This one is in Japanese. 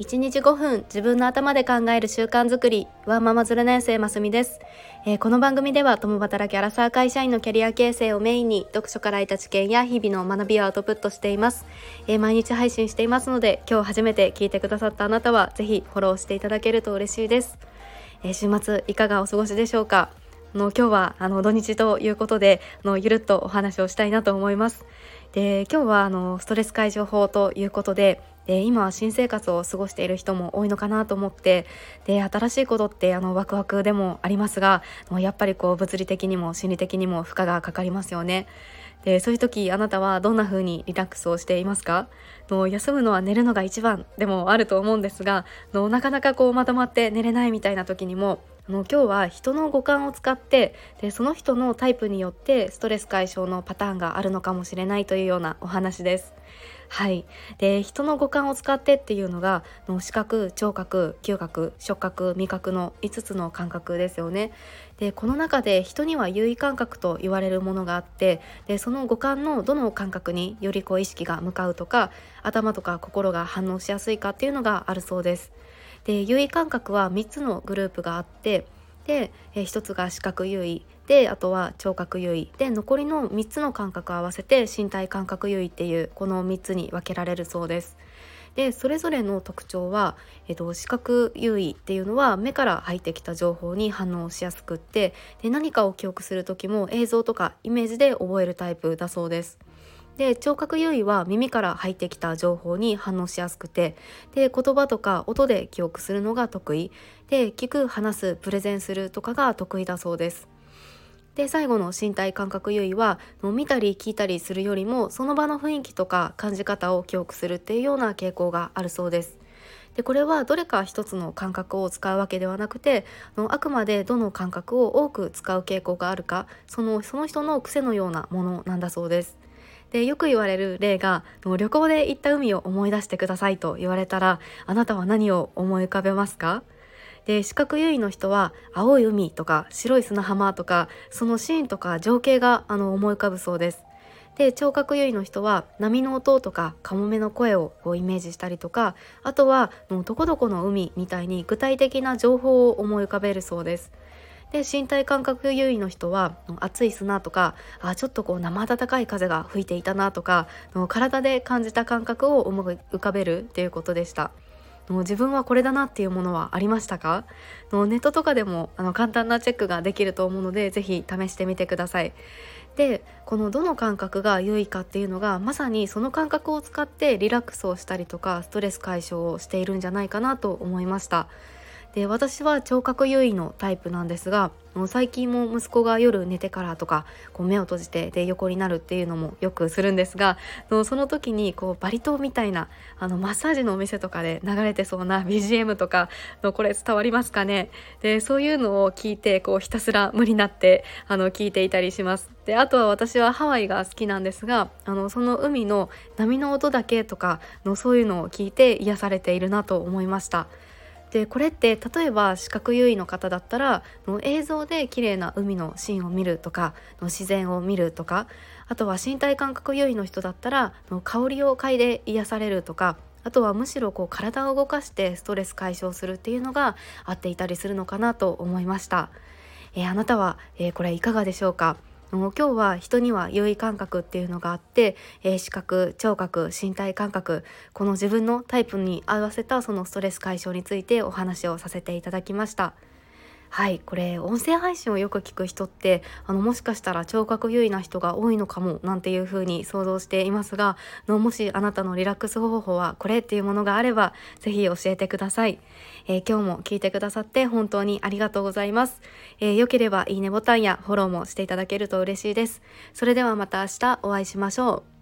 1日5分自分の頭で考える習慣づくり。ワンママ0年生ますみです、えー、この番組では共働きアラサー会社員のキャリア形成をメインに読書から得た知見や日々の学びをアウトプットしています、えー、毎日配信していますので今日初めて聞いてくださったあなたはぜひフォローしていただけると嬉しいです、えー、週末いかがお過ごしでしょうか？の今日はあの土日ということでのゆるっとお話をしたいなと思います。で今日はあのストレス解消法ということでで今は新生活を過ごしている人も多いのかなと思ってで新しいことってあのワクワクでもありますがやっぱりこう物理的にも心理的にも負荷がかかりますよね。でそういう時あなたはどんな風にリラックスをしていますか？の休むのは寝るのが一番でもあると思うんですがのなかなかこうまとまって寝れないみたいな時にもあの今日は人の五感を使ってでその人のタイプによってストレス解消のパターンがあるのかもしれないというようなお話です。はい、で人の五感を使ってっていうのがの視覚聴覚嗅覚触覚味覚の5つの感覚ですよね。でこの中で人には優位感覚と言われるものがあってでその五感のどの感覚によりこう意識が向かうとか頭とか心が反応しやすいかっていうのがあるそうです。で優位感覚は3つのグループがあってで、え1つが視覚優位であとは聴覚優位で残りの3つの感覚を合わせて身体感覚優位っていうこの3つに分けられるそうです。でそれぞれの特徴は、えっと、視覚優位っていうのは目から入ってきた情報に反応しやすくってで何かを記憶する時も映像とかイメージで覚えるタイプだそうです。で聴覚優位は耳から入ってきた情報に反応しやすくてで言葉とか音で記憶するのが得意で聞く話すプレゼンするとかが得意だそうです。で最後の身体感覚優位は見たり聞いたりするよりもその場の雰囲気とか感じ方を記憶するっていうような傾向があるそうです。でこれはどれか一つの感覚を使うわけではなくてあくまでどの感覚を多く使う傾向があるかそのその人の癖のようなものなんだそうです。でよく言われる例が旅行で行った海を思い出してくださいと言われたらあなたは何を思い浮かべますか？で視覚優位の人は青い海とか白い砂浜とかそのシーンとか情景があの思い浮かぶそうです。で聴覚優位の人は波の音とかカモメの声をこうイメージしたりとかあとはどこどこの海みたいに具体的な情報を思い浮かべるそうです。で身体感覚優位の人は暑い砂とかあちょっとこう生暖かい風が吹いていたなとか体で感じた感覚を思い浮かべるっていうことでした。自分はこれだなっていうものはありましたか？ネットとかでもあの簡単なチェックができると思うので是非試してみてください。でこのどの感覚が優位かっていうのがまさにその感覚を使ってリラックスをしたりとかストレス解消をしているんじゃないかなと思いました。で私は聴覚優位のタイプなんですが最近も息子が夜寝てからとかこう目を閉じてで横になるっていうのもよくするんですがその時にこうバリ島みたいなあのマッサージのお店とかで流れてそうな BGM とかのこれ伝わりますかね？でそういうのを聞いてこうひたすら無になってあの聞いていたりします。であとは私はハワイが好きなんですがあのその海の波の音だけとかのそういうのを聞いて癒されているなと思いました。でこれって例えば視覚優位の方だったらの映像で綺麗な海のシーンを見るとかの自然を見るとかあとは身体感覚優位の人だったらの香りを嗅いで癒されるとかあとはむしろこう体を動かしてストレス解消するっていうのが合っていたりするのかなと思いました。えー、あなたは、えー、これいかがでしょうか？今日は人には優位感覚っていうのがあって、えー、視覚聴覚身体感覚この自分のタイプに合わせたそのストレス解消についてお話をさせていただきました。はいこれ音声配信をよく聞く人ってあのもしかしたら聴覚優位な人が多いのかもなんていうふうに想像していますがのもしあなたのリラックス方法はこれっていうものがあれば是非教えてください、えー、今日も聞いてくださって本当にありがとうございます、えー、よければいいねボタンやフォローもしていただけると嬉しいです。それではまた明日お会いしましょう。